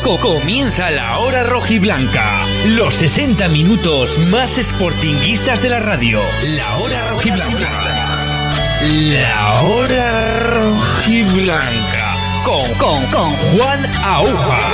Comienza la hora rojiblanca. Los 60 minutos más sportinguistas de la radio. La hora rojiblanca. La hora rojiblanca. Con, con, con Juan Aguja.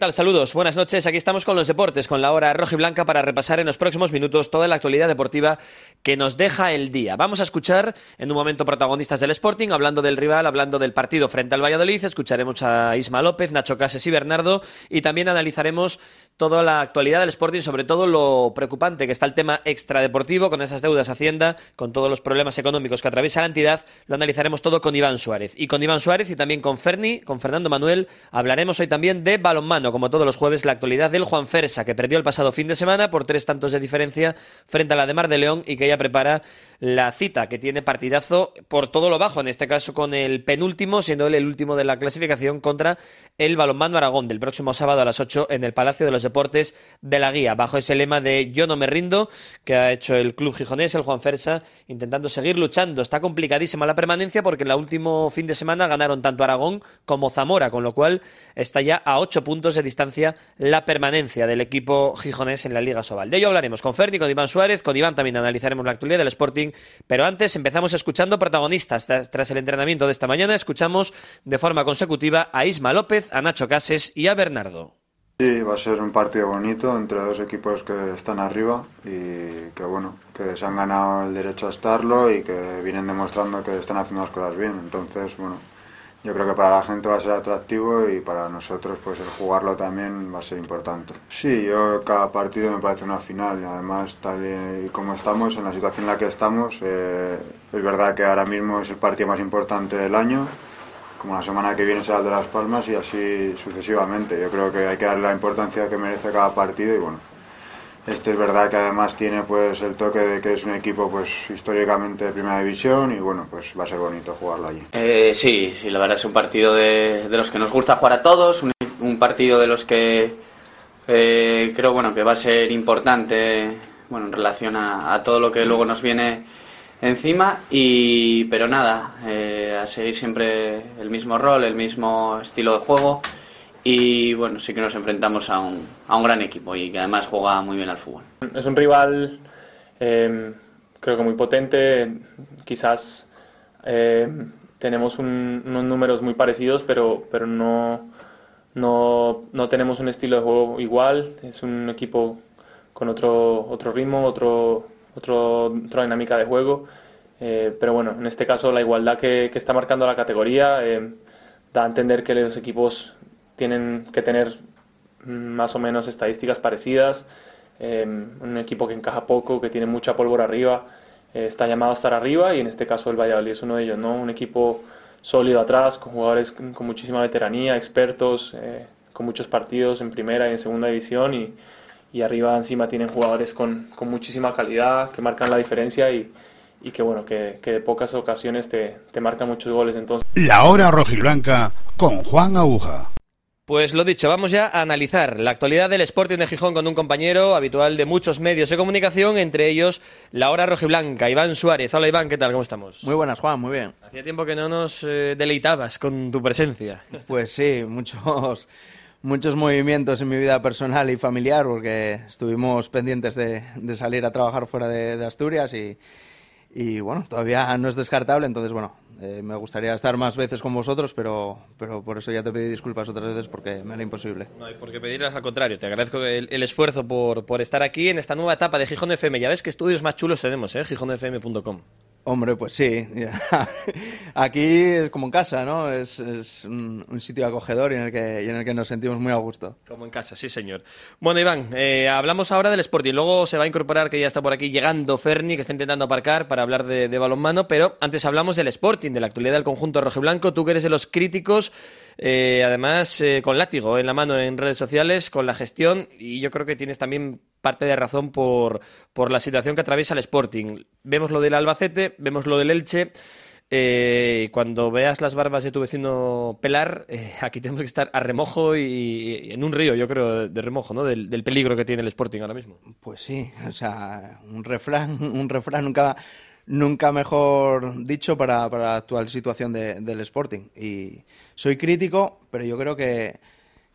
Saludos, buenas noches. Aquí estamos con los deportes, con la hora roja y blanca para repasar en los próximos minutos toda la actualidad deportiva que nos deja el día. Vamos a escuchar en un momento protagonistas del Sporting, hablando del rival, hablando del partido frente al Valladolid. Escucharemos a Isma López, Nacho Cases y Bernardo y también analizaremos toda la actualidad del Sporting, sobre todo lo preocupante que está el tema extradeportivo, con esas deudas Hacienda, con todos los problemas económicos que atraviesa la entidad, lo analizaremos todo con Iván Suárez. Y con Iván Suárez y también con Ferni, con Fernando Manuel, hablaremos hoy también de balonmano, como todos los jueves, la actualidad del Juan Fersa, que perdió el pasado fin de semana por tres tantos de diferencia frente a la de Mar de León y que ya prepara la cita, que tiene partidazo por todo lo bajo, en este caso con el penúltimo, siendo él el último de la clasificación contra el balonmano Aragón del próximo sábado a las 8 en el Palacio de los Deportes de la Guía, bajo ese lema de yo no me rindo que ha hecho el club gijonés, el Juan Fersa, intentando seguir luchando. Está complicadísima la permanencia porque en el último fin de semana ganaron tanto Aragón como Zamora, con lo cual está ya a 8 puntos de distancia la permanencia del equipo gijonés en la Liga Sobal. De ello hablaremos con Ferni, con Iván Suárez, con Iván también analizaremos la actualidad del Sporting, pero antes empezamos escuchando protagonistas. Tras el entrenamiento de esta mañana escuchamos de forma consecutiva a Isma López, a Nacho Cases y a Bernardo. Sí, va a ser un partido bonito entre dos equipos que están arriba y que bueno, que se han ganado el derecho a estarlo y que vienen demostrando que están haciendo las cosas bien. Entonces, bueno, yo creo que para la gente va a ser atractivo y para nosotros pues el jugarlo también va a ser importante. Sí, yo cada partido me parece una final y además tal y como estamos, en la situación en la que estamos, eh, es verdad que ahora mismo es el partido más importante del año como la semana que viene será el de Las Palmas y así sucesivamente. Yo creo que hay que darle la importancia que merece cada partido y bueno, este es verdad que además tiene pues el toque de que es un equipo pues históricamente de primera división y bueno, pues va a ser bonito jugarlo allí. Eh, sí, sí, la verdad es un partido de, de, los que nos gusta jugar a todos, un, un partido de los que eh, creo bueno que va a ser importante bueno en relación a, a todo lo que luego nos viene encima y pero nada eh, a seguir siempre el mismo rol el mismo estilo de juego y bueno sí que nos enfrentamos a un, a un gran equipo y que además juega muy bien al fútbol. Es un rival eh, creo que muy potente. Quizás eh, tenemos un, unos números muy parecidos pero pero no no no tenemos un estilo de juego igual. Es un equipo con otro otro ritmo otro otro, otra dinámica de juego. Eh, pero bueno, en este caso la igualdad que, que está marcando la categoría eh, da a entender que los equipos tienen que tener más o menos estadísticas parecidas. Eh, un equipo que encaja poco, que tiene mucha pólvora arriba, eh, está llamado a estar arriba y en este caso el Valladolid es uno de ellos, ¿no? Un equipo sólido atrás, con jugadores con muchísima veteranía, expertos, eh, con muchos partidos en primera y en segunda división y, y arriba encima tienen jugadores con, con muchísima calidad que marcan la diferencia y, y que bueno que, que, de pocas ocasiones te, te marcan muchos goles entonces la hora rojiblanca con Juan Aguja pues lo dicho, vamos ya a analizar la actualidad del Sporting de Gijón con un compañero habitual de muchos medios de comunicación, entre ellos la hora rojiblanca, Iván Suárez. Hola Iván, ¿qué tal? ¿Cómo estamos? Muy buenas, Juan, muy bien. Hacía tiempo que no nos eh, deleitabas con tu presencia. Pues sí, muchos muchos movimientos en mi vida personal y familiar porque estuvimos pendientes de, de salir a trabajar fuera de, de Asturias y, y, bueno, todavía no es descartable, entonces bueno, eh, me gustaría estar más veces con vosotros, pero, pero por eso ya te pedí disculpas otras veces porque me era imposible. No hay por qué pedirlas, al contrario, te agradezco el, el esfuerzo por, por, estar aquí en esta nueva etapa de Gijón FM. Ya ves que estudios más chulos tenemos, ¿eh? gijonfm.com. Hombre, pues sí. Aquí es como en casa, ¿no? Es, es un, un, sitio acogedor y en, el que, en el que nos sentimos muy a gusto. Como en casa, sí, señor. Bueno, Iván, eh, hablamos ahora del Sporting. Luego se va a incorporar, que ya está por aquí llegando Ferni, que está intentando aparcar para hablar de, de balonmano. Pero antes hablamos del Sporting, de la actualidad del conjunto rojiblanco. Tú que eres de los críticos, eh, además eh, con látigo en la mano en redes sociales, con la gestión. Y yo creo que tienes también parte de razón por, por la situación que atraviesa el Sporting. Vemos lo del Albacete, vemos lo del Elche. Eh, cuando veas las barbas de tu vecino pelar, eh, aquí tenemos que estar a remojo y, en un río, yo creo, de remojo, ¿no? Del, peligro que tiene el Sporting ahora mismo. Pues sí, o sea, un refrán, un refrán nunca, nunca mejor dicho para, para la actual situación del Sporting. Y soy crítico, pero yo creo que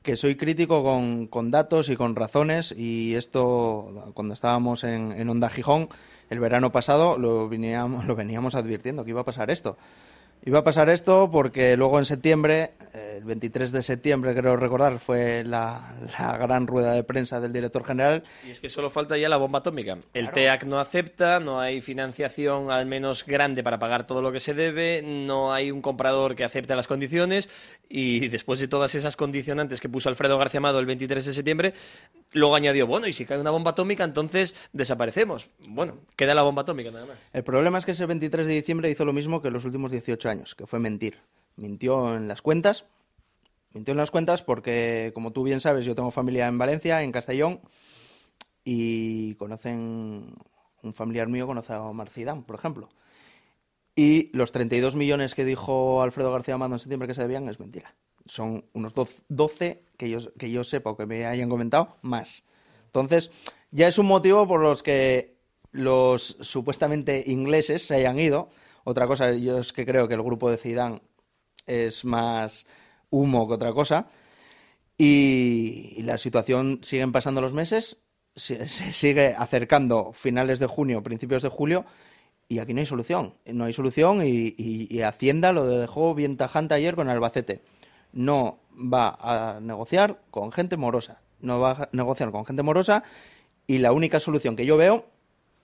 que soy crítico con, con, datos y con razones y esto cuando estábamos en, en Onda Gijón el verano pasado lo veníamos, lo veníamos advirtiendo que iba a pasar esto. Iba a pasar esto porque luego en septiembre, el 23 de septiembre creo recordar, fue la, gran rueda de prensa del director general. Y es que solo falta ya la bomba atómica. El TEAC no acepta, no hay financiación al menos grande para pagar todo lo que se debe, no hay un comprador que acepte las condiciones y después de todas esas condicionantes que puso Alfredo García Amado el 23 de septiembre, luego añadió, bueno, y si cae una bomba atómica, entonces desaparecemos. Bueno, queda la bomba atómica nada más. El problema es que ese 23 de diciembre hizo lo mismo que los últimos 18 años, que fue mentir. Mintió en las cuentas, mintió en las cuentas porque, como tú bien sabes, yo tengo familia en Valencia, en Castellón, y conocen, un familiar mío conoce a Omar por ejemplo. Y los 32 millones que dijo Alfredo García Amado en septiembre que se debían es mentira. Son unos 12 que yo, que yo sepa o que me hayan comentado más. Entonces, ya es un motivo por los que los supuestamente ingleses se hayan ido. Otra cosa, yo es que creo que el grupo de Zidane es más humo que otra cosa. Y, la situación siguen pasando los meses, se sigue acercando finales de junio, principios de julio, y aquí no hay solución. No hay solución y, Hacienda lo dejó bien tajante ayer con Albacete. No va a negociar con gente morosa. No va a negociar con gente morosa y la única solución que yo veo,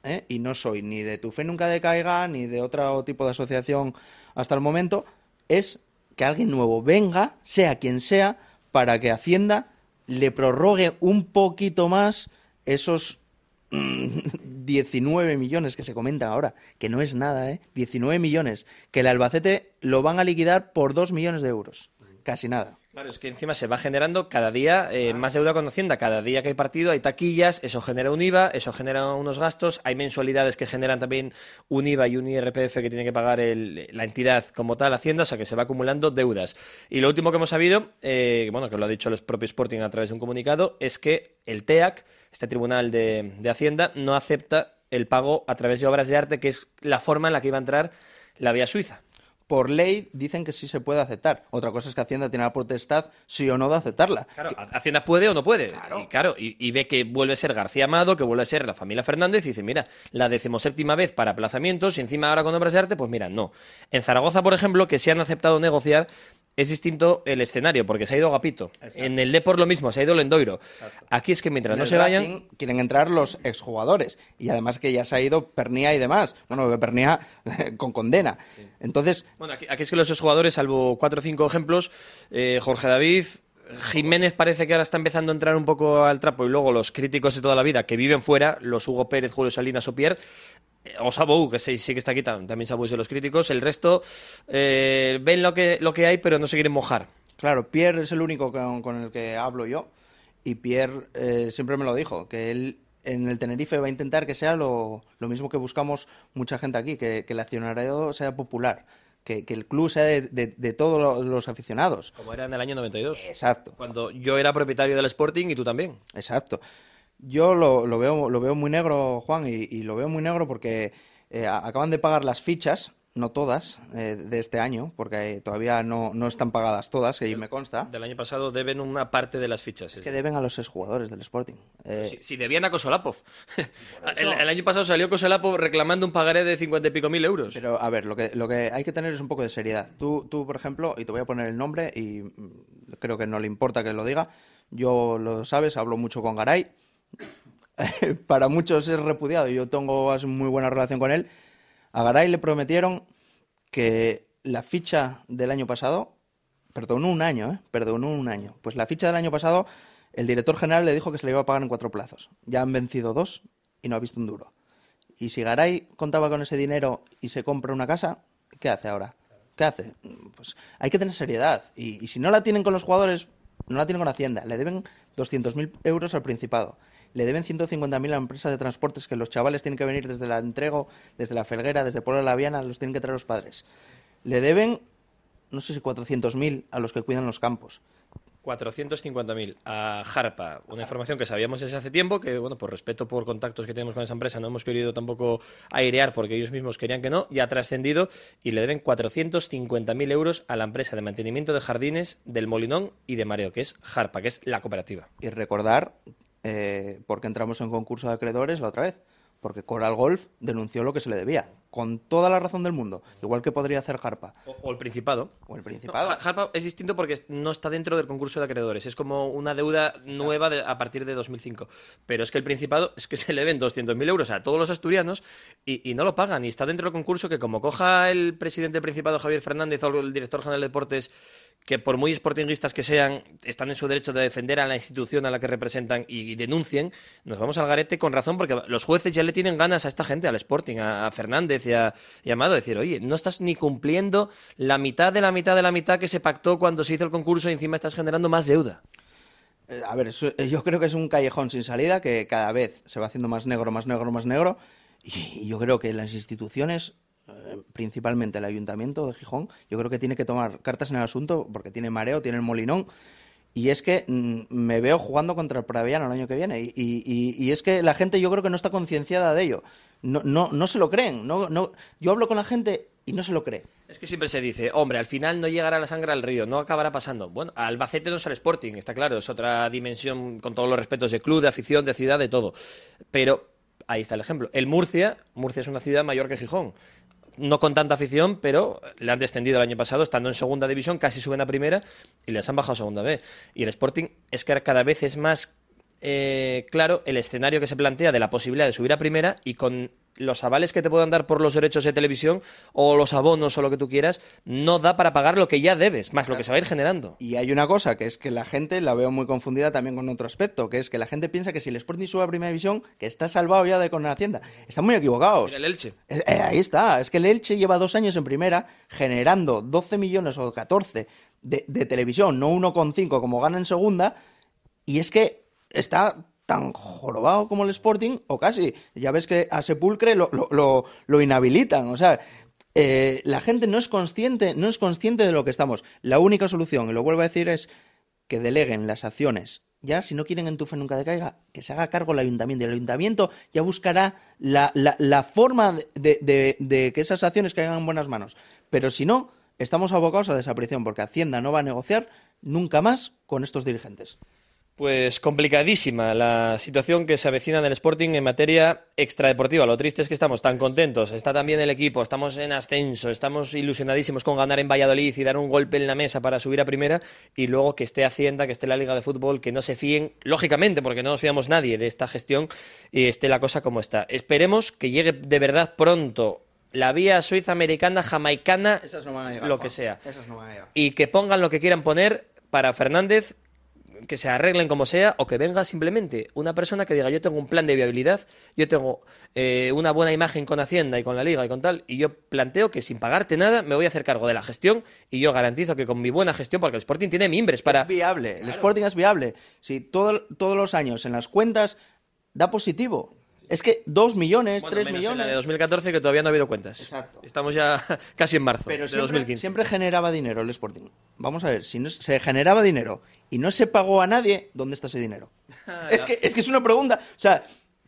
¿eh? y no soy ni de Tu Fe Nunca Decaiga ni de otro tipo de asociación hasta el momento, es que alguien nuevo venga, sea quien sea, para que Hacienda le prorrogue un poquito más esos 19 millones que se comentan ahora, que no es nada, ¿eh? 19 millones, que el Albacete lo van a liquidar por 2 millones de euros. Casi nada. Claro, es que encima se va generando cada día eh, más deuda con Hacienda. Cada día que hay partido hay taquillas, eso genera un IVA, eso genera unos gastos, hay mensualidades que generan también un IVA y un IRPF que tiene que pagar la entidad como tal, Hacienda, o sea que se va acumulando deudas. Y lo último que hemos sabido, eh, bueno, que lo ha dicho el propio Sporting a través de un comunicado, es que el TEAC, este Tribunal de, de Hacienda, no acepta el pago a través de obras de arte, que es la forma en la que iba a entrar la vía suiza por ley dicen que sí se puede aceptar. Otra cosa es que Hacienda tiene la potestad, sí o no, de aceptarla. Claro, Hacienda puede o no puede. Y, claro, y, ve que vuelve a ser García Amado, que vuelve a ser la familia Fernández, y dice, mira, la decimoséptima vez para aplazamientos, y encima ahora con obras de arte, pues mira, no. En Zaragoza, por ejemplo, que se han aceptado negociar, es distinto el escenario, porque se ha ido Gapito. En el Depor lo mismo, se ha ido Lendoiro. Aquí es que mientras no se vayan... Quieren entrar los exjugadores. Y además que ya se ha ido Pernía y demás. Bueno, Pernía con condena. Entonces... Bueno, aquí, es que los exjugadores, salvo cuatro o cinco ejemplos, eh, Jorge David... Jiménez parece que ahora está empezando a entrar un poco al trapo y luego los críticos de toda la vida que viven fuera, los Hugo Pérez, Julio Salinas o Pierre, o Sabou, que sí, que está aquí, también Sabou es de los críticos, el resto eh, ven lo que, hay, pero no se quieren mojar. Claro, Pierre es el único con, el que hablo yo, y Pierre eh, siempre me lo dijo, que él en el Tenerife va a intentar que sea lo, lo mismo que buscamos mucha gente aquí, que, que el accionariado sea popular, que, el club sea de, de, todos los aficionados. Como era en el año 92. Exacto. Cuando yo era propietario del Sporting y tú también. Exacto. Yo lo, lo, veo, lo veo muy negro, Juan, y, lo veo muy negro porque eh, acaban de pagar las fichas, no todas, eh, de este año, porque todavía no, no están pagadas todas, que me consta. Del año pasado deben una parte de las fichas. Es que deben a los exjugadores del Sporting. Eh, si, debían a Kosolapov. el, el, año pasado salió Kosolapov reclamando un pagaré de cincuenta y pico mil euros. Pero, a ver, lo que, lo que hay que tener es un poco de seriedad. Tú, tú, por ejemplo, y te voy a poner el nombre, y mm, creo que no le importa que lo diga, yo lo sabes, hablo mucho con Garay para muchos es repudiado y yo tengo muy buena relación con él. A Garay le prometieron que la ficha del año pasado, perdonó un año, ¿eh? perdonó un año. Pues la ficha del año pasado, el director general le dijo que se le iba a pagar en cuatro plazos. Ya han vencido dos y no ha visto un duro. Y si Garay contaba con ese dinero y se compra una casa, ¿qué hace ahora? ¿Qué hace? Pues hay que tener seriedad. Y, y si no la tienen con los jugadores, no la tienen con Hacienda. Le deben 200.000 euros al Principado le deben 150.000 a la empresa de transportes que los chavales tienen que venir desde la entrego, desde la felguera, desde Puebla de la Viana, los tienen que traer los padres. le deben, no sé si 400.000 a los que cuidan los campos. 450.000 a Harpa, una información que sabíamos desde hace tiempo, que bueno, por respeto por contactos que tenemos con esa empresa, no hemos querido tampoco airear porque ellos mismos querían que no, ya ha trascendido y le deben 450.000 euros a la empresa de mantenimiento de jardines del Molinón y de Mareo, que es Harpa, que es la cooperativa. Y recordar, eh, porque entramos en concurso de acreedores la otra vez, porque Coral Golf denunció lo que se le debía, con toda la razón del mundo, igual que podría hacer Harpa. O, o el Principado. O el Principado. Ha- Harpa es distinto porque no está dentro del concurso de acreedores, es como una deuda nueva de- a partir de 2005. Pero es que el Principado es que se le ven 200.000 euros a todos los asturianos y, y no lo pagan. Y está dentro del concurso que como coja el presidente del Principado, Javier Fernández, o el director general de deportes, que por muy sportinguistas que sean, están en su derecho de defender a la institución a la que representan y, denuncien, nos vamos al garete con razón porque los jueces ya le tienen ganas a esta gente, al Sporting, a, Fernández y a, y a Amado, decir, oye, no estás ni cumpliendo la mitad de la mitad de la mitad que se pactó cuando se hizo el concurso y encima estás generando más deuda. Eh, A ver, eh, yo creo que es un callejón sin salida que cada vez se va haciendo más negro, más negro, más negro. Y, yo creo que las instituciones, principalmente el Ayuntamiento de Gijón, yo creo que tiene que tomar cartas en el asunto porque tiene mareo, tiene el molinón. Y es que mm, me veo jugando contra el Praviano el año que viene. Y es que la gente yo creo que no está concienciada de ello. No, no, no se lo creen. No, no, yo hablo con la gente y no se lo cree. Es que siempre se dice, hombre, al final no llegará la sangre al río, no acabará pasando. Bueno, Albacete no es el Sporting, está claro, es otra dimensión con todos los respetos de club, de afición, de ciudad, de todo. Pero ahí está el ejemplo. El Murcia, Murcia es una ciudad mayor que Gijón. No con tanta afición, pero le han descendido el año pasado, estando en segunda división, casi suben a primera y les han bajado a segunda B. Y el Sporting es que cada vez es más eh, claro el escenario que se plantea de la posibilidad de subir a primera y con los avales que te puedan dar por los derechos de televisión o los abonos o lo que tú quieras, no da para pagar lo que ya debes, más lo que se va a ir generando. Y hay una cosa, que es que la gente la veo muy confundida también con otro aspecto, que es que la gente piensa que si el Sporting sube a Primera División, que está salvado ya de con Hacienda. Están muy equivocados. El Elche. Eh, eh, ahí está, es que el Elche lleva dos años en primera generando 12 millones o 14 de, de televisión, no 1,5 como gana en segunda, y es que está tan jorobado como el Sporting, o casi. Ya ves que a Sepulcre lo, lo, lo, inhabilitan, o sea, eh, la gente no es consciente, no es consciente de lo que estamos. La única solución, y lo vuelvo a decir, es que deleguen las acciones. Ya, si no quieren entufe nunca de caiga, que se haga cargo el ayuntamiento. Y el ayuntamiento ya buscará la, la, la forma de, de- de que esas acciones caigan en buenas manos. Pero si no, estamos abocados a desaparición, porque Hacienda no va a negociar nunca más con estos dirigentes. Pues complicadísima la situación que se avecina en el Sporting en materia extradeportiva. Lo triste es que estamos tan contentos, está también el equipo, estamos en ascenso, estamos ilusionadísimos con ganar en Valladolid y dar un golpe en la mesa para subir a primera y luego que esté Hacienda, que esté la Liga de Fútbol, que no se fíen, lógicamente, porque no nos fiamos nadie de esta gestión y esté la cosa como está. Esperemos que llegue de verdad pronto la vía suiza, americana, jamaicana, lo que sea y que pongan lo que quieran poner para Fernández, que se arreglen como sea, o que venga simplemente una persona que diga yo tengo un plan de viabilidad, yo tengo eh, una buena imagen con Hacienda y con la Liga y con tal, y yo planteo que sin pagarte nada me voy a hacer cargo de la gestión y yo garantizo que con mi buena gestión, porque el Sporting tiene mimbres para... Es viable, el Sporting es viable. Si todo- todos los años en las cuentas da positivo. Es que dos millones, Bueno, tres menos en millones. la de 2014 que todavía no ha habido cuentas. Exacto. Estamos ya casi en marzo Pero de siempre, 2015. siempre generaba dinero el Sporting. Vamos a ver, si no, se generaba dinero y no se pagó a nadie, ¿dónde está ese dinero? es, que, es que es una pregunta. O sea,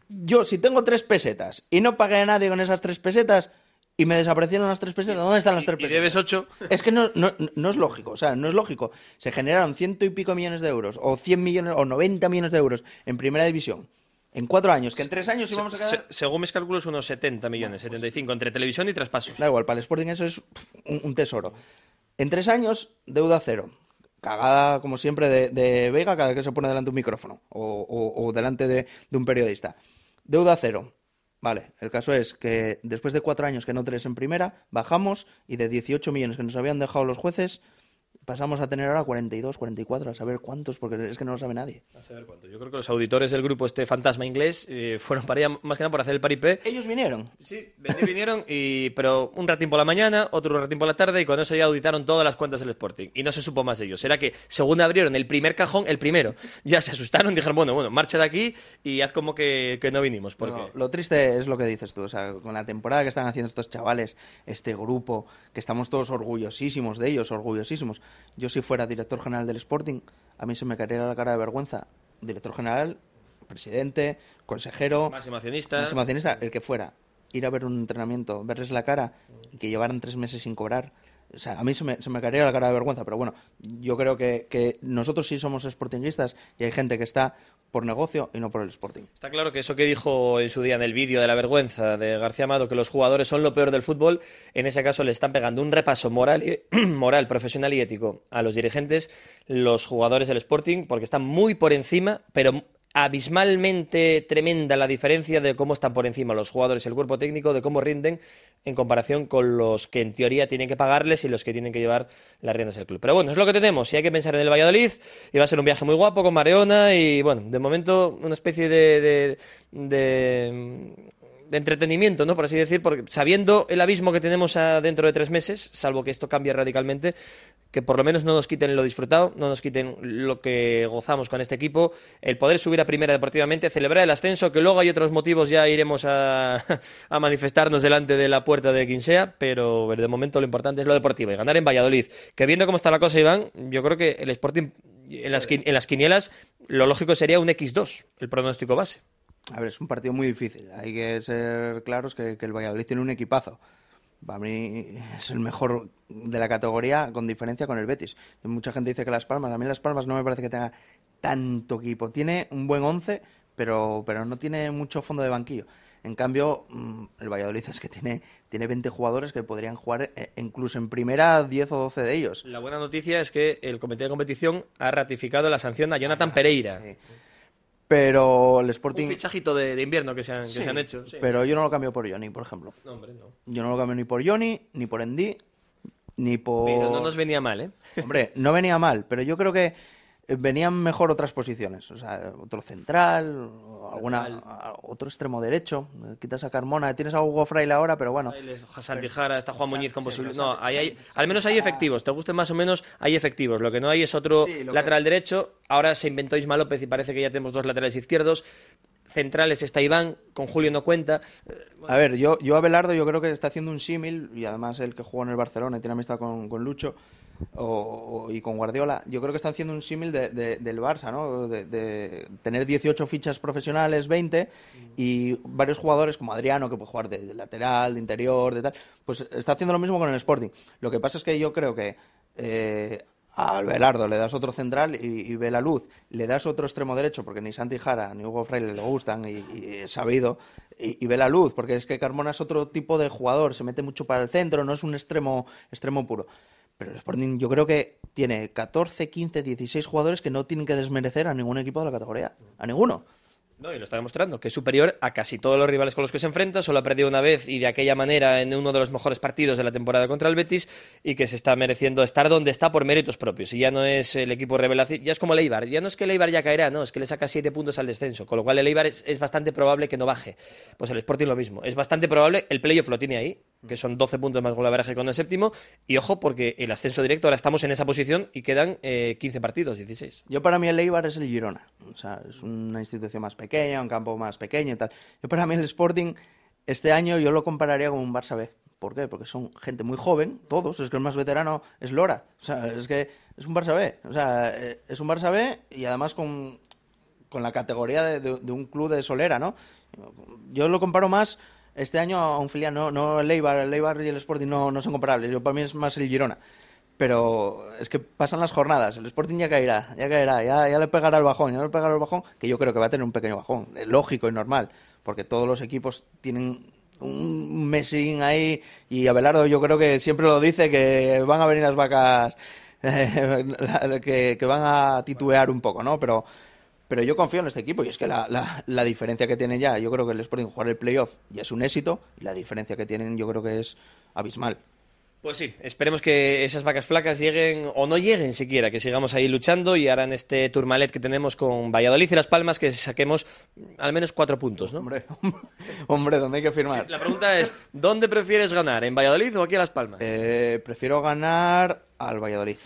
yo si tengo tres pesetas y no pagué a nadie con esas tres pesetas y me desaparecieron las tres pesetas, ¿dónde están las tres Y pesetas? debes 8, Es que no, no, no es lógico, o sea, no es lógico. Se generaron ciento y pico millones de euros, o 100 millones, o 90 millones de euros en primera división, en cuatro años, que en tres años íbamos a quedar... Se- según mis cálculos, unos 70 millones, 75, entre televisión y traspasos. Da igual, para el Sporting eso es un, un tesoro. En tres años, deuda cero. Cagada, como siempre, de, de Vega cada vez que se pone delante de un micrófono o, o- o delante de, de un periodista. Deuda cero. Vale, el caso es que después de cuatro años que no tres en primera, bajamos y de 18 millones que nos habían dejado los jueces, pasamos a tener ahora 42, 44, a saber cuántos, porque es que no lo sabe nadie. A saber cuántos. Yo creo que los auditores del grupo este fantasma inglés eh, fueron para allá más que nada por hacer el paripé. Ellos vinieron. Sí, vinieron, y, pero un ratín por la mañana, otro ratín por la tarde, y con eso ya auditaron todas las cuentas del Sporting. Y no se supo más de ellos. Era que, según abrieron el primer cajón, el primero, ya se asustaron, dijeron, bueno, bueno, marcha de aquí y haz como que, que no vinimos. Porque... No, lo triste es lo que dices tú, o sea, con la temporada que están haciendo estos chavales, este grupo, que estamos todos orgullosísimos de ellos, orgullosísimos. Yo si fuera director general del Sporting, a mí se me caería la cara de vergüenza. Director general, presidente, consejero, Máximo accionista. máximo accionista, el que fuera, ir a ver un entrenamiento, verles la cara y que llevaran tres meses sin cobrar. O sea, a mí se me, caería la cara de vergüenza, pero bueno, yo creo que, que nosotros sí somos sportinguistas y hay gente que está por negocio y no por el Sporting. Está claro que eso que dijo en su día en el vídeo de la vergüenza de García Amado, que los jugadores son lo peor del fútbol, en ese caso le están pegando un repaso moral, y- moral profesional y ético a los dirigentes, los jugadores del Sporting, porque están muy por encima, pero abismalmente tremenda la diferencia de cómo están por encima los jugadores y el cuerpo técnico, de cómo rinden en comparación con los que en teoría tienen que pagarles y los que tienen que llevar las riendas del club. Pero bueno, es lo que tenemos y hay que pensar en el Valladolid y va a ser un viaje muy guapo con Mareona y bueno, de momento una especie de, de, de, de entretenimiento, ¿no? Por así decir, porque sabiendo el abismo que tenemos a dentro de tres meses, salvo que esto cambie radicalmente, que por lo menos no nos quiten lo disfrutado, no nos quiten lo que gozamos con este equipo, el poder subir a primera deportivamente, celebrar el ascenso, que luego hay otros motivos, ya iremos a, a manifestarnos delante de la puerta de quien sea, pero de momento lo importante es lo deportivo y ganar en Valladolid. Que viendo cómo está la cosa, Iván, yo creo que el Sporting en las, en las quinielas lo lógico sería un X2, el pronóstico base. A ver, es un partido muy difícil. Hay que ser claros que, que el Valladolid tiene un equipazo. Para mí es el mejor de la categoría con diferencia con el Betis. Mucha gente dice que Las Palmas, a mí Las Palmas no me parece que tenga tanto equipo. Tiene un buen once, pero, pero no tiene mucho fondo de banquillo. En cambio, mm, el Valladolid es que tiene, tiene 20 jugadores que podrían jugar eh, incluso en primera 10 o 12 de ellos. La buena noticia es que el comité de competición ha ratificado la sanción a Jonathan Pereira. Sí. Pero el Un Sporting... fichajito de, de invierno que se han, que se han hecho. sí. Pero yo no lo cambio por Johnny, por ejemplo. No, hombre, no. Yo no lo cambio ni por Johnny, ni por Endy, ni por... Pero no nos venía mal, ¿eh? Hombre, no venía mal, pero yo creo que venían mejor otras posiciones. O sea, otro central, alguna, otro extremo derecho. Quitas a Carmona, tienes a Hugo Fraile ahora, pero bueno. Santijara, está Juan Muñiz con Sí, posibilidad. pero No, hay, al menos hay efectivos. Te gusten más o menos, hay efectivos. Lo que no hay es otro Sí, lo que- lateral derecho. Ahora se inventó Isma López y parece que ya tenemos dos laterales izquierdos. Centrales está Iván, con Julio no cuenta. Eh, A ver, yo, yo a Belardo yo creo que está haciendo un símil, y además el que jugó en el Barcelona y tiene amistad con, con Lucho o- y con Guardiola, yo creo que está haciendo un símil de- de- del Barça, ¿no? De, de tener 18 fichas profesionales, 20, y varios jugadores como Adriano, que puede jugar de, lateral, de interior, de tal, pues está haciendo lo mismo con el Sporting. Lo que pasa es que yo creo que eh, al Belardo le das otro central y, ve la luz, le das otro extremo derecho, porque ni Santi Jara ni Hugo Fraile le gustan y, y es sabido, y, y ve la luz, porque es que Carmona es otro tipo de jugador, se mete mucho para el centro, no es un extremo, extremo puro. Pero el Sporting yo creo que tiene 14, 15, 16 jugadores que no tienen que desmerecer a ningún equipo de la categoría, a ninguno. No, y lo está demostrando, que es superior a casi todos los rivales con los que se enfrenta, solo ha perdido una vez y de aquella manera en uno de los mejores partidos de la temporada contra el Betis y que se está mereciendo estar donde está por méritos propios. Y ya no es el equipo revelación, ya es como el Eibar, ya no es que el Eibar ya caerá, no, es que le saca siete puntos al descenso, con lo cual el Eibar es, es bastante probable que no baje. Pues el Sporting lo mismo, es bastante probable, el playoff lo tiene ahí, que son 12 puntos más golaveraje con el séptimo, y ojo porque el ascenso directo, ahora estamos en esa posición y quedan eh, 15 partidos, 16. Yo para mí el Eibar es el Girona. O sea, es una institución más pequeña, un campo más pequeño y tal. Yo para mí el Sporting este año yo lo compararía con un Barça B. ¿Por qué? Porque son gente muy joven, todos. Es que el más veterano es Lora. O sea, es que es un Barça B. O sea, eh, es un Barça B y además con, con la categoría de, un club de solera, ¿no? Yo lo comparo más este año a un filial, no, no el Eibar, el Eibar y el Sporting no, no son comparables. Yo para mí es más el Girona. Pero es que pasan las jornadas, el Sporting ya caerá, ya caerá, ya, le pegará el bajón, ya le pegará el bajón, que yo creo que va a tener un pequeño bajón, lógico y normal, porque todos los equipos tienen un mesín ahí y Abelardo yo creo que siempre lo dice que van a venir las vacas que, que van a titubear un poco, ¿no? Pero pero yo confío en este equipo y es que la, la, la diferencia que tienen ya, yo creo que el Sporting jugar el playoff ya es un éxito y la diferencia que tienen yo creo que es abismal. Pues sí, esperemos que esas vacas flacas lleguen o no lleguen siquiera, que sigamos ahí luchando y ahora en este Tourmalet que tenemos con Valladolid y Las Palmas que saquemos al menos cuatro puntos, ¿no? Hombre, hombre, ¿dónde hay que firmar? Sí, la pregunta es, ¿dónde prefieres ganar? ¿En Valladolid o aquí a Las Palmas? Eh, prefiero ganar al Valladolid.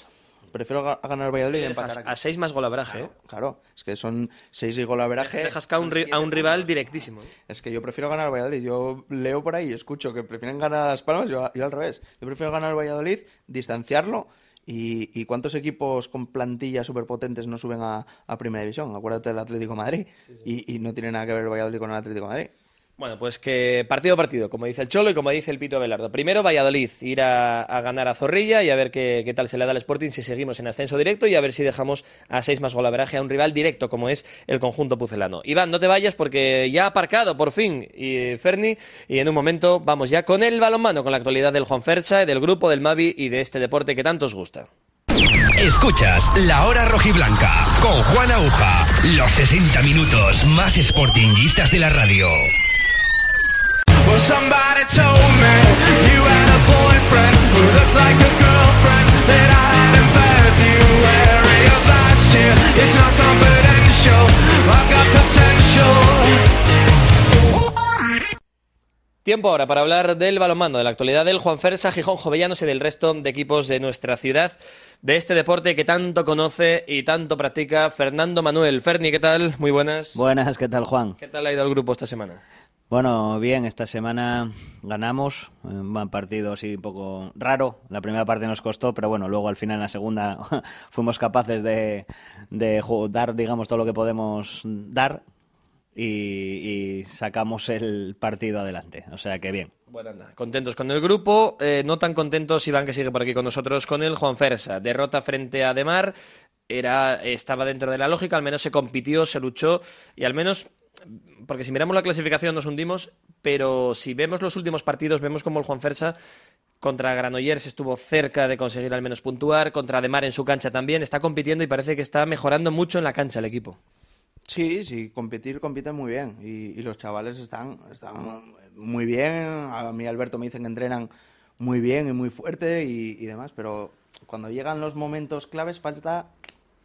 Prefiero ga- ganar al Valladolid y empatar aquí. a seis más golaveraje, ¿eh? Claro, es que son seis y golaveraje. Dejas caer a un, ri- a un rival directísimo. ¿eh? Es que yo prefiero ganar al Valladolid. Yo leo por ahí y escucho que prefieren ganar a Las Palmas, yo, yo al revés. Yo prefiero ganar al Valladolid, distanciarlo. Y, y cuántos equipos con plantillas superpotentes no suben a, a Primera División? Acuérdate del Atlético de Madrid. Y, y no tiene nada que ver el Valladolid con el Atlético de Madrid. Bueno, pues que partido a partido, como dice el Cholo y como dice el Pito Belardo. Primero Valladolid, ir a, ganar a Zorrilla y a ver qué, qué tal se le da al Sporting si seguimos en ascenso directo y a ver si dejamos a seis más golaveraje a un rival directo como es el conjunto pucelano. Iván, no te vayas porque ya ha aparcado por fin y Ferni y en un momento vamos ya con el balonmano, con la actualidad del Juan Fersa, del grupo, del Mavi y de este deporte que tanto os gusta. Escuchas La Hora Rojiblanca con Juan Aguja. Los 60 minutos más sportinguistas de la radio. Tiempo ahora para hablar del balonmano, de la actualidad del Juan Fersa, Gijón, Jovellanos y del resto de equipos de nuestra ciudad, de este deporte que tanto conoce y tanto practica Fernando Manuel. Ferni, ¿qué tal? Muy buenas. Buenas, ¿qué tal Juan? ¿Qué tal ha ido el grupo esta semana? Bueno, bien, esta semana ganamos, eh, un partido así un poco raro, la primera parte nos costó, pero bueno, luego al final en la segunda fuimos capaces de, de dar, digamos, todo lo que podemos dar y, y sacamos el partido adelante, o sea que bien. Bueno, anda, contentos con el grupo, eh, no tan contentos Iván que sigue por aquí con nosotros con el Juan Fersa. Derrota frente a Demar, era, estaba dentro de la lógica, al menos se compitió, se luchó y al menos, porque si miramos la clasificación nos hundimos, pero si vemos los últimos partidos vemos como el Juan Fersa contra Granollers estuvo cerca de conseguir al menos puntuar, contra Demar en su cancha también, está compitiendo y parece que está mejorando mucho en la cancha el equipo. Sí, sí, competir, compiten muy bien. Y, y los chavales están, están muy bien. A mí Alberto me dicen que entrenan muy bien y muy fuerte y, y demás. Pero cuando llegan los momentos claves falta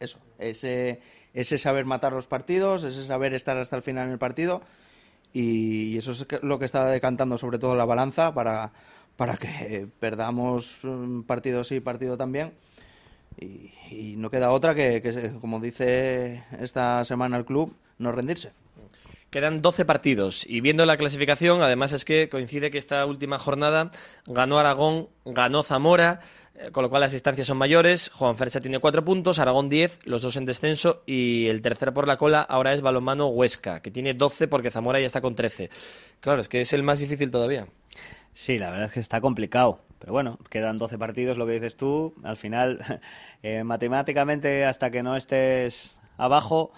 eso, ese, ese saber matar los partidos, ese saber estar hasta el final en el partido. Y, eso es lo que está decantando sobre todo la balanza para, para que perdamos un partido sí, partido también. Y, no queda otra que, que, como dice esta semana el club, no rendirse. Quedan 12 partidos y viendo la clasificación, además es que coincide que esta última jornada ganó Aragón, ganó Zamora, con lo cual las distancias son mayores. Juan Fercha tiene 4 puntos, Aragón 10, los dos en descenso y el tercero por la cola ahora es Balonmano Huesca, que tiene 12 porque Zamora ya está con 13. Claro, es que es el más difícil todavía. Sí, la verdad es que está complicado. Pero bueno, quedan 12 partidos, lo que dices tú. Al final, eh, matemáticamente, hasta que no estés abajo,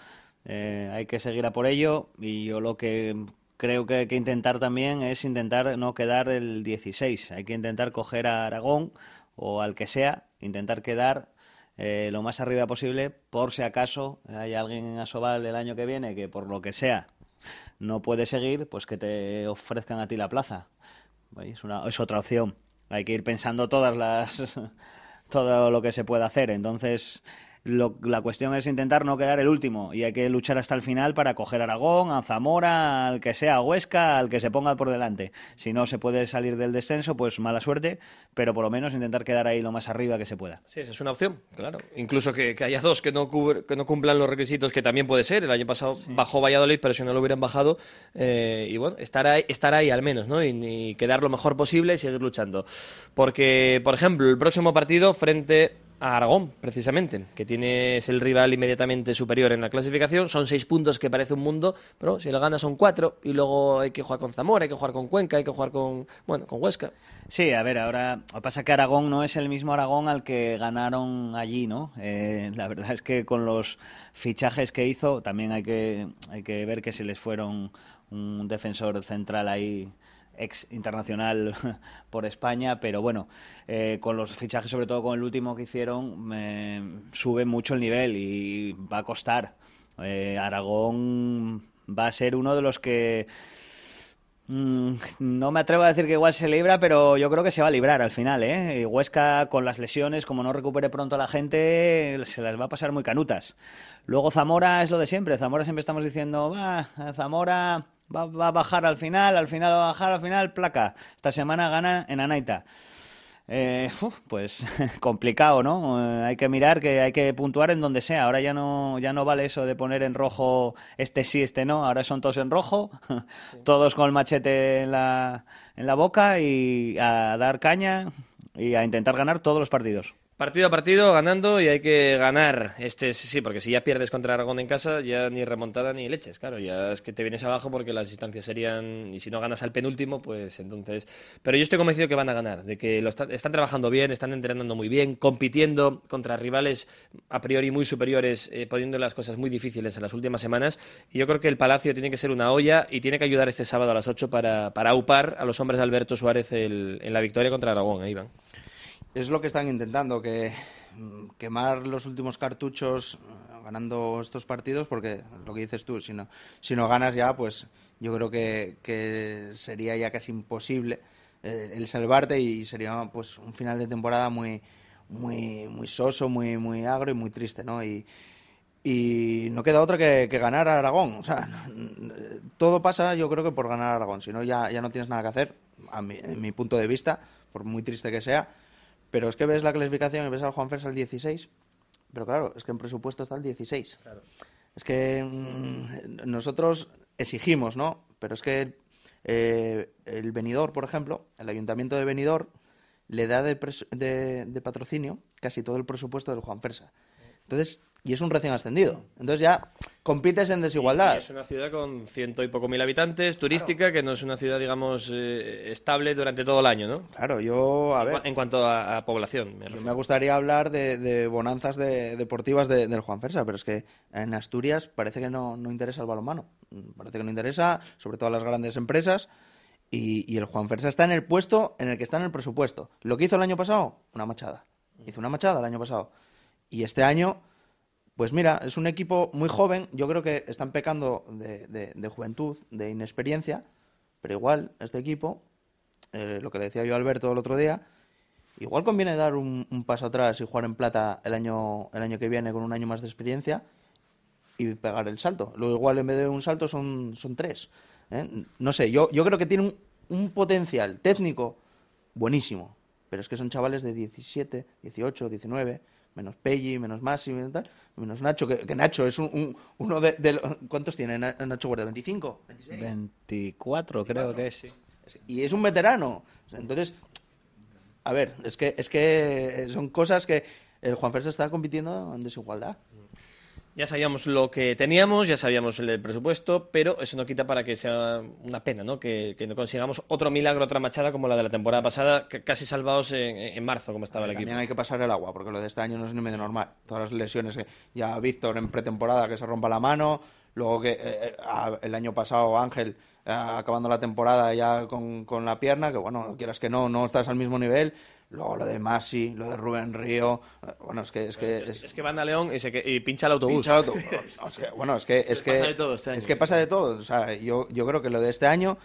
eh, hay que seguir a por ello. Y yo lo que creo que hay que intentar también es intentar no quedar el 16. Hay que intentar coger a Aragón o al que sea, intentar quedar eh, lo más arriba posible por si acaso hay alguien en Asobal el año que viene que por lo que sea no puede seguir, pues que te ofrezcan a ti la plaza. Es, una, es otra opción. Hay que ir pensando todas las todo lo que se puede hacer. Entonces, lo- la cuestión es intentar no quedar el último y hay que luchar hasta el final para coger a Aragón, a Zamora, al que sea, a Huesca, al que se ponga por delante. Si no se puede salir del descenso, pues mala suerte, pero por lo menos intentar quedar ahí lo más arriba que se pueda. Sí, esa es una opción, claro. Incluso que, que haya dos que no, cubr- que no cumplan los requisitos, que también puede ser. El año pasado bajó Valladolid, pero si no lo hubieran bajado, eh, y bueno, estar ahí, estar ahí al menos, ¿no? Y, y quedar lo mejor posible y seguir luchando. Porque, por ejemplo, el próximo partido frente a Aragón, precisamente, que tiene, es el rival inmediatamente superior en la clasificación. Son seis puntos que parece un mundo, pero si le gana son cuatro, y luego hay que jugar con Zamora, hay que jugar con Cuenca, hay que jugar con, bueno, con Huesca. Sí, a ver, ahora lo que pasa que Aragón no es el mismo Aragón al que ganaron allí, ¿no? Eh, la verdad es que con los fichajes que hizo también hay que hay que ver que se les fueron un defensor central ahí ex internacional por España, pero bueno, eh, con los fichajes, sobre todo con el último que hicieron, eh, sube mucho el nivel y va a costar. Eh, Aragón va a ser uno de los que Mm, no me atrevo a decir que igual se libra, pero yo creo que se va a librar al final, ¿eh? Huesca con las lesiones, como no recupere pronto a la gente, se las va a pasar muy canutas. Luego Zamora es lo de siempre. Zamora siempre estamos diciendo, va, Zamora va, va a bajar al final, al final va a bajar, al final placa. Esta semana gana en Anaita. Eh, uf, pues complicado, ¿no? Eh, hay que mirar que hay que puntuar en donde sea. Ahora ya no ya no vale eso de poner en rojo este sí, este no. Ahora son todos en rojo, todos con el machete en la en la boca y a dar caña y a intentar ganar todos los partidos. Partido a partido, ganando y hay que ganar. Este sí, porque si ya pierdes contra Aragón en casa, ya ni remontada ni leches, claro. Ya es que te vienes abajo porque las distancias serían. Y si no ganas al penúltimo, pues entonces. Pero yo estoy convencido que van a ganar, de que lo está- están trabajando bien, están entrenando muy bien, compitiendo contra rivales a priori muy superiores, eh, poniendo las cosas muy difíciles en las últimas semanas. Y yo creo que el Palacio tiene que ser una olla y tiene que ayudar este sábado a las 8 para, para aupar a los hombres de Alberto Suárez el- en la victoria contra Aragón, eh, Iván. Es lo que están intentando, que mm, quemar los últimos cartuchos eh, ganando estos partidos, porque lo que dices tú, si no, si no ganas ya, pues yo creo que, que sería ya casi imposible eh, el salvarte y sería pues un final de temporada muy muy muy soso, muy muy agro y muy triste, ¿no? Y, y no queda otra que, que ganar a Aragón. O sea, todo pasa, yo creo que por ganar a Aragón. Si no, ya, ya no tienes nada que hacer, a mi, en mi punto de vista, por muy triste que sea. Pero es que ves la clasificación y ves al Juan Fers al 16. Pero claro, es que en presupuesto está el 16. Es que mm, nosotros exigimos, ¿no? Pero es que eh, el Benidorm, por ejemplo, el ayuntamiento de Benidorm le da de, de- de patrocinio casi todo el presupuesto del Juan Fersa. Entonces, y es un recién ascendido. Entonces ya compites en desigualdad. Y es una ciudad con ciento y poco mil habitantes, turística, que no es una ciudad, digamos, eh, estable durante todo el año, ¿no? Claro, yo, a ver, En cuanto a, a población, me gustaría hablar de, de bonanzas de- deportivas de- del Juan Fersa, pero es que en Asturias parece que no, no interesa el balonmano. Parece que no interesa, sobre todo a las grandes empresas. Y, y el Juan Fersa está en el puesto en el que está en el presupuesto. Lo que hizo el año pasado, una machada. Hizo una machada el año pasado. Y este año, pues mira, es un equipo muy joven. Yo creo que están pecando de, de- juventud, de inexperiencia. Pero igual, este equipo, eh, lo que le decía yo a Alberto el otro día, Igual conviene dar un, un paso atrás y jugar en plata el año, el año que viene con un año más de experiencia y pegar el salto. Luego igual en vez de un salto son, son tres. ¿eh? No sé, yo, yo creo que tiene un, un potencial técnico buenísimo. Pero es que son chavales de 17, 18, 19, menos Pelli, menos Masi, menos Nacho, que, que Nacho es un, un- uno de, de ¿Cuántos tiene Na- Nacho Guardia? ¿25? ¿26? 24 creo que es, sí. y es un veterano. Entonces, a ver, es que, es que son cosas que el Juan Fersa está compitiendo en desigualdad. Ya sabíamos lo que teníamos, ya sabíamos el presupuesto, pero eso no quita para que sea una pena, ¿no? Que, que no consigamos otro milagro, otra machada como la de la temporada pasada, que casi salvados en, en marzo, como estaba el equipo. También hay que pasar el agua, porque lo de este año no es ni medio normal. Todas las lesiones, que ya Víctor en pretemporada que se rompa la mano, luego que eh, eh, el año pasado Ángel eh, acabando la temporada ya con, con la pierna, que bueno, quieras que no, no estás al mismo nivel. Luego lo de Masi, lo de Rubén Río, eh, bueno, es que es que Es, es que van a León y, se que- y pincha el autobús. Pincha el autobús. Bueno, es que es que Pasa de todo este año. es que pasa de todo. O sea, yo yo creo que lo de este año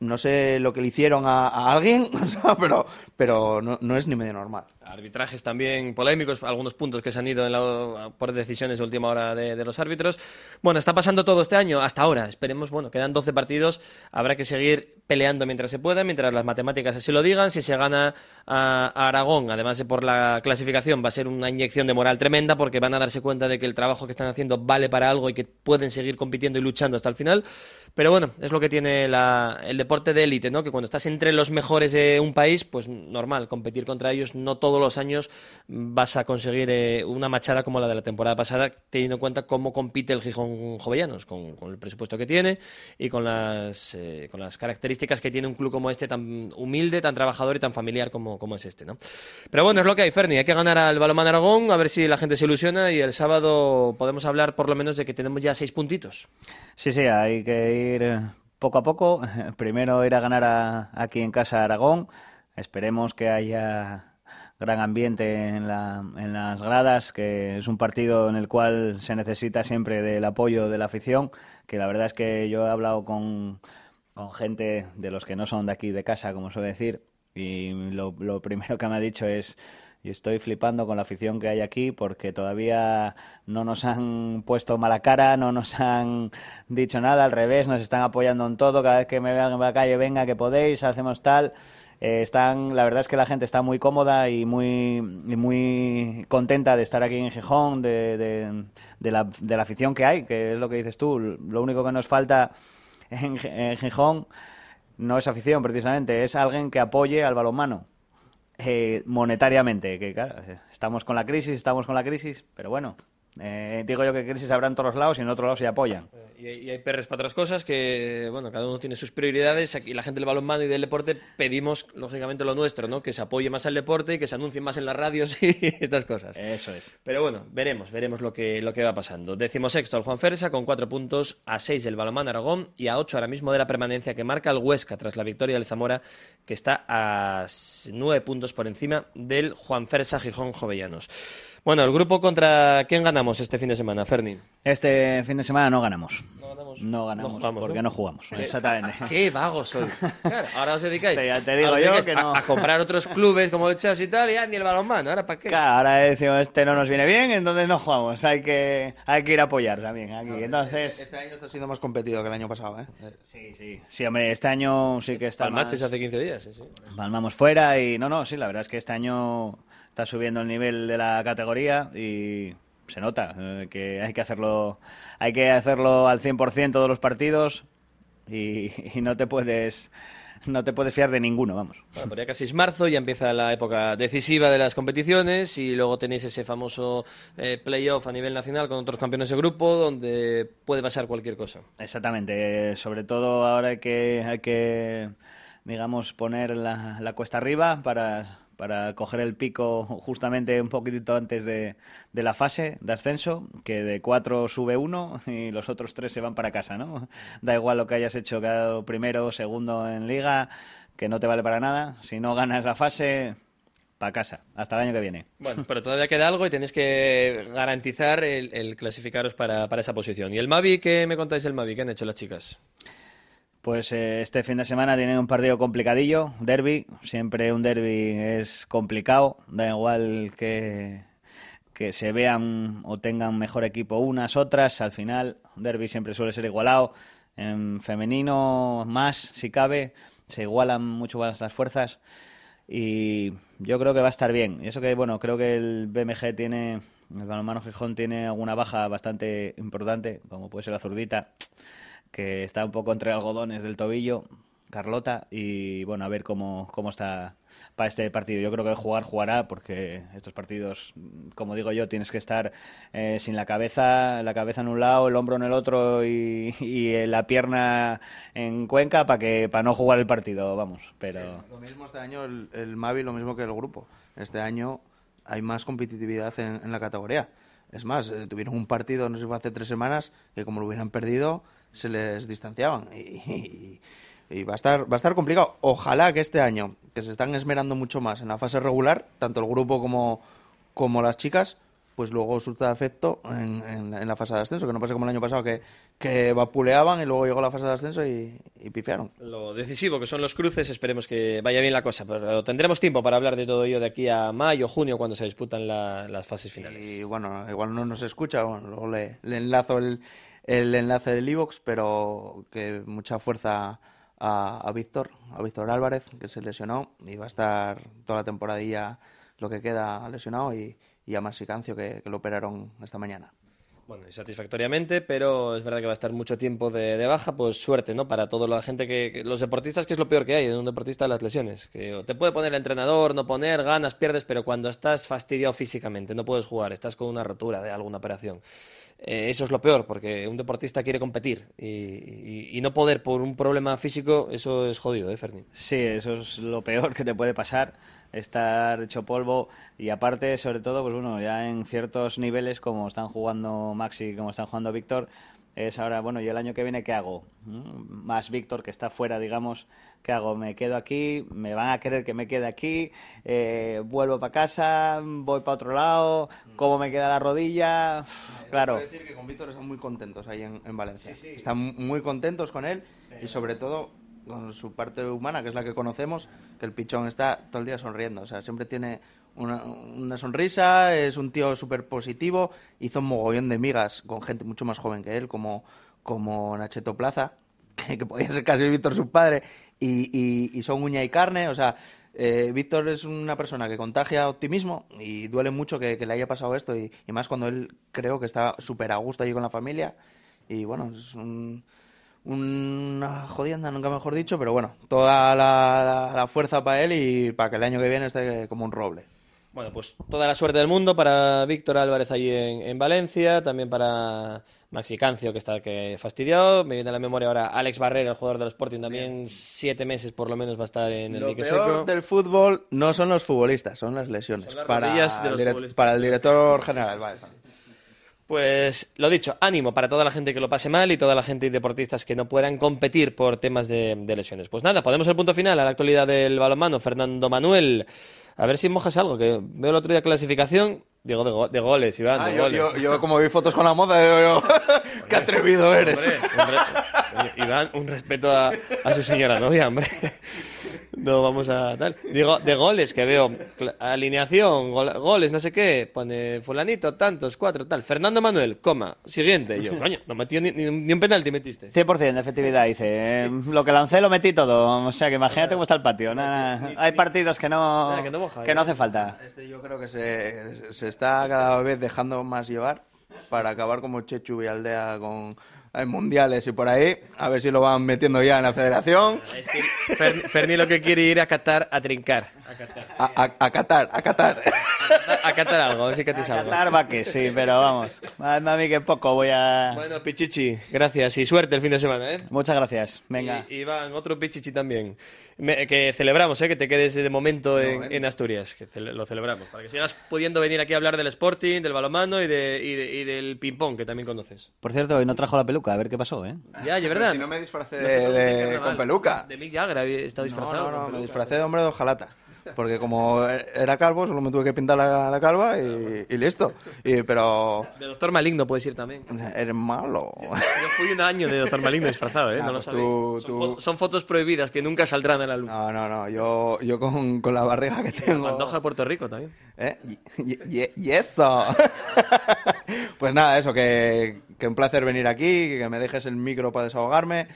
no sé lo que le hicieron a, alguien, pero pero no, no es ni medio normal. Arbitrajes también polémicos, algunos puntos que se han ido en la- por decisiones de última hora de, de los árbitros. Bueno, está pasando todo este año, hasta ahora. Esperemos, bueno, quedan 12 partidos, habrá que seguir peleando mientras se pueda, mientras las matemáticas así lo digan. Si se gana a, a Aragón, además de por la clasificación, va a ser una inyección de moral tremenda porque van a darse cuenta de que el trabajo que están haciendo vale para algo y que pueden seguir compitiendo y luchando hasta el final. Pero bueno, es lo que tiene la- el deporte de élite, ¿no? Que cuando estás entre los mejores de un país, pues normal, competir contra ellos, no todos los años vas a conseguir eh, una machada como la de la temporada pasada, teniendo en cuenta cómo compite el Gijón Jovellanos, con, el presupuesto que tiene y con las, eh, con las características que tiene un club como este, tan humilde, tan trabajador y tan familiar como, como es este, ¿no? Pero bueno, es lo que hay, Ferni, hay que ganar al Balomán Aragón, a ver si la gente se ilusiona y el sábado podemos hablar por lo menos de que tenemos ya seis puntitos. Sí, sí, hay que ir eh, poco a poco. Primero ir a ganar a- aquí en casa Aragón. Esperemos que haya gran ambiente en, la- en las gradas, que es un partido en el cual se necesita siempre del apoyo de la afición, que la verdad es que yo he hablado con, con gente de los que no son de aquí de casa, como suele decir, y lo, lo primero que me ha dicho es y estoy flipando con la afición que hay aquí porque todavía no nos han puesto mala cara, no nos han dicho nada, al revés, nos están apoyando en todo, cada vez que me vean en la calle, venga que podéis, hacemos tal. Eh, están, la verdad es que la gente está muy cómoda y muy, y muy contenta de estar aquí en Gijón, de, de, la, de la afición que hay, que es lo que dices tú. Lo único que nos falta en, en Gijón no es afición precisamente, es alguien que apoye al balonmano eh, monetariamente, que claro, estamos con la crisis, estamos con la crisis, pero bueno, eh, digo yo que crisis habrá en todos los lados y en otros lados se apoyan. Y, hay- y hay perres para otras cosas que, bueno, cada uno tiene sus prioridades. Aquí la gente del balonmano y del deporte pedimos, lógicamente, lo nuestro, ¿no? Que se apoye más al deporte y que se anuncie más en las radios y estas cosas. Eso es. Pero bueno, veremos, veremos lo que, lo que va pasando. Décimo sexto el Juan Fersa con cuatro puntos, a seis del Balomán Aragón y a ocho ahora mismo de la permanencia que marca el Huesca tras la victoria del Zamora, que está a nueve puntos por encima del Juan Fersa Gijón Jovellanos. Bueno, el grupo contra quién ganamos este fin de semana, Ferni. Este fin de semana no ganamos. No ganamos. No ganamos No jugamos, porque ¿no? no jugamos. ¿Qué- Exactamente. Qué vagos sois. Claro, ahora os dedicáis. Te- te digo yo que a- no. A, comprar otros clubes como el Chelsea y tal, y ni el balonmano. ¿Ahora para qué? Claro, ahora decimos este no nos viene bien, entonces no jugamos. Hay que, hay que ir a apoyar también aquí. Entonces, Este año está siendo más competido que el año pasado, ¿eh? sí, sí. Sí, hombre, este año sí que está Palmasteis más- hace 15 días, sí, sí. Palmamos fuera y no, no, sí, la verdad es que este año está subiendo el nivel de la categoría y se nota eh, que hay que hacerlo, hay que hacerlo al 100% todos los partidos y, y no te puedes, no te puedes fiar de ninguno, vamos. Bueno, por ya casi es marzo, ya empieza la época decisiva de las competiciones y luego tenéis ese famoso eh, playoff a nivel nacional con otros campeones de grupo donde puede pasar cualquier cosa. Exactamente, sobre todo ahora hay que, hay que digamos, poner la, la cuesta arriba para, para coger el pico justamente un poquitito antes de, de la fase de ascenso, que de cuatro sube uno y los otros tres se van para casa, ¿no? Da igual lo que hayas hecho, quedado primero, segundo en liga, que no te vale para nada. Si no ganas la fase, para casa, hasta el año que viene. Bueno, pero todavía queda algo y tenéis que garantizar el, el clasificaros para, para esa posición. ¿Y el Mavi? ¿Qué me contáis del Mavi? ¿Qué han hecho las chicas? Pues eh, este fin de semana tienen un partido complicadillo, derby. Siempre un derby es complicado, da igual que, que se vean o tengan mejor equipo unas, otras. Al final, un derby siempre suele ser igualado. En femenino, más si cabe, se igualan mucho más las fuerzas. Y yo creo que va a estar bien. Y eso que, bueno, creo que el BMG tiene, el balonmano Gijón tiene alguna baja bastante importante, como puede ser la zurdita que está un poco entre algodones del tobillo, Carlota, y bueno, a ver cómo, cómo está para este partido. Yo creo que jugar jugará porque estos partidos, como digo yo, tienes que estar eh, sin la cabeza, la cabeza en un lado, el hombro en el otro y, eh, la pierna en Cuenca para que para no jugar el partido, vamos. Pero Lo mismo este año el, el Mavi, lo mismo que el grupo. Este año hay más competitividad en, en la categoría. Es más, eh, tuvieron un partido, no sé si fue hace tres semanas, que como lo hubieran perdido, se les distanciaban. Y, y- y va a estar va a estar complicado. Ojalá que este año, que se están esmerando mucho más en la fase regular, tanto el grupo como, como las chicas, pues luego surta efecto en, en la- en la fase de ascenso, que no pase como el año pasado, que, que vapuleaban y luego llegó la fase de ascenso y, y pifiaron. Lo decisivo que son los cruces, esperemos que vaya bien la cosa. Pero tendremos tiempo para hablar de todo ello de aquí a mayo, junio, cuando se disputan la- las fases finales. Y bueno, igual no nos escucha, bueno, luego le, le enlazo el, el enlace del iVox, pero que mucha fuerza a, Víctor, a Víctor Álvarez, que se lesionó y va a estar toda la temporadilla lo que queda lesionado y, y a Masicancio que, que lo operaron esta mañana. Bueno, satisfactoriamente, pero es verdad que va a estar mucho tiempo de, baja, pues suerte, ¿no? Para toda la gente que, que- los deportistas, que es lo peor que hay en un deportista, las lesiones. Que te puede poner el entrenador, no poner, ganas, pierdes, pero cuando estás fastidiado físicamente, no puedes jugar, estás con una rotura de alguna operación. Eh, eso es lo peor, porque un deportista quiere competir y, no poder por un problema físico, eso es jodido, ¿eh, Ferni? Sí, eso es lo peor que te puede pasar, estar hecho polvo y aparte, sobre todo, pues bueno, ya en ciertos niveles como están jugando Maxi como están jugando Víctor, es ahora, bueno, ¿y el año que viene qué hago? ¿Mm? Más Víctor que está fuera, digamos, ¿qué hago? ¿Me quedo aquí? ¿Me van a querer que me quede aquí? Eh, ¿Vuelvo para casa? ¿Voy para otro lado? ¿Cómo me queda la rodilla? Claro. decir que con Víctor están muy contentos ahí en, en Valencia. Están muy contentos con él y sobre todo con su parte humana, que es la que conocemos, que el pichón está todo el día sonriendo. O sea, siempre tiene una, sonrisa, es un tío súper positivo, hizo un mogollón de migas con gente mucho más joven que él, como, como Nacheto Plaza, que, podía ser casi Víctor su padre, y, y, son uña y carne, o sea, eh, Víctor es una persona que contagia optimismo y duele mucho que, que le haya pasado esto, y, y más cuando él creo que está súper a gusto allí con la familia, y bueno, es un, una jodienda, nunca mejor dicho, pero bueno, toda la, la- la fuerza para él y para que el año que viene esté como un roble. Bueno, pues toda la suerte del mundo para Víctor Álvarez allí en, en Valencia, también para Maxi Cancio, que está que fastidiado. Me viene a la memoria ahora Alex Barrera, el jugador del Sporting, también siete meses por lo menos va a estar en el Lo peor seco. del fútbol no son los futbolistas, son las lesiones. Son las para, el para el director general, vale. Pues lo dicho, ánimo para toda la gente que lo pase mal y toda la gente y deportistas que no puedan competir por temas de, de lesiones. Pues nada, podemos el punto final a la actualidad del balonmano. Fernando Manuel, a ver si mojas algo, que veo el otro día clasificación, digo de, go- de goles, Iván, Ah, de yo, goles. yo- yo como vi fotos con la moda, digo yo, qué atrevido eres. Hombre, un Iván, un respeto a, a su señora novia, hombre. No vamos a tal. Digo, de goles que veo, cla- alineación, gol- goles, no sé qué, pone fulanito, tantos, cuatro, tal. Fernando Manuel, coma, siguiente. Y yo, coño, no metió ni, ni un- ni un penalti metiste. 100% de efectividad, dice. Eh, Lo que lancé lo metí todo. O sea, que imagínate cómo está el patio. Nada, nada. Hay partidos que no, Nada, que no moja, que ¿eh? no hace falta. Este yo creo que se, se está cada vez dejando más llevar para acabar como Chechu y Aldea con en mundiales y por ahí, a ver si lo van metiendo ya en la federación. Es que Fer- Ferni lo que quiere ir a Qatar a trincar. A Qatar. A, a, a Qatar, a Qatar. A Qatar algo, a ver si cates algo. Qatar va que sí, pero vamos. Madre a mí que poco voy a... Bueno, Pichichi, gracias y suerte el fin de semana, ¿eh? Muchas gracias. Venga. Y, Iván, otro Pichichi también. Me- que celebramos, ¿eh? Que te quedes de momento No, eh. en Asturias. Que cele- lo celebramos. Para que sigas pudiendo venir aquí a hablar del Sporting, del balonmano y, de, y, de- y del ping-pong, que también conoces. Por cierto, hoy no trajo la peluca, a ver qué pasó, ¿eh? Ya, Pero verdad. si no me disfracé de, de- de con peluca. De Mick Jagger estado No, disfrazado. no, no, me peluca. disfracé de hombre de hojalata. Porque como era calvo, solo me tuve que pintar la, la calva y, y listo. Y, pero De Doctor Maligno puedes ir también. eres malo. Yo fui un año de Doctor Maligno disfrazado, ¿eh? Ah, no lo pues sabéis. tú- Son, tú- fo- son fotos prohibidas que nunca saldrán a la luz. No, no, no. Yo, yo con, con la barriga que tengo. Pantoja de Puerto Rico también. ¿Eh? Y, y- y eso. pues nada, eso, que, que un placer venir aquí, que me dejes el micro para desahogarme,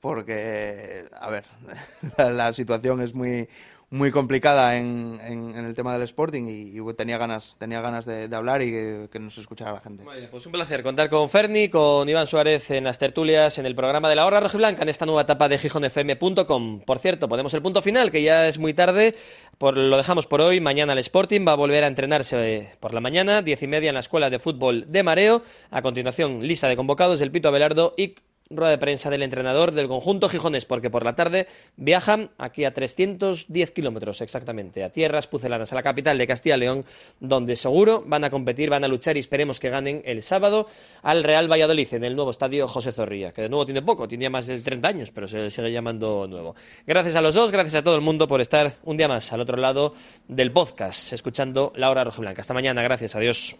porque, a ver, la, la situación es muy muy complicada en, en, el tema del Sporting y, y tenía ganas tenía ganas de, hablar y que, nos escuchara la gente. Pues un placer contar con Ferni, con Iván Suárez en las tertulias, en el programa de la hora rojiblanca, en esta nueva etapa de gijonfm.com. Por cierto, ponemos el punto final, que ya es muy tarde, por, lo dejamos por hoy. Mañana el Sporting va a volver a entrenarse eh, por la mañana, diez y media en la Escuela de Fútbol de Mareo. A continuación, lista de convocados del Pito Abelardo y rueda de prensa del entrenador del conjunto gijonés, porque por la tarde viajan aquí a 310 kilómetros exactamente, a tierras pucelanas, a la capital de Castilla y León, donde seguro van a competir, van a luchar y esperemos que ganen el sábado al Real Valladolid en el nuevo estadio José Zorrilla, que de nuevo tiene poco, tenía más de 30 años, pero se sigue llamando nuevo. Gracias a los dos, gracias a todo el mundo por estar un día más al otro lado del podcast, escuchando La Hora Roja Blanca. Hasta mañana, gracias, adiós.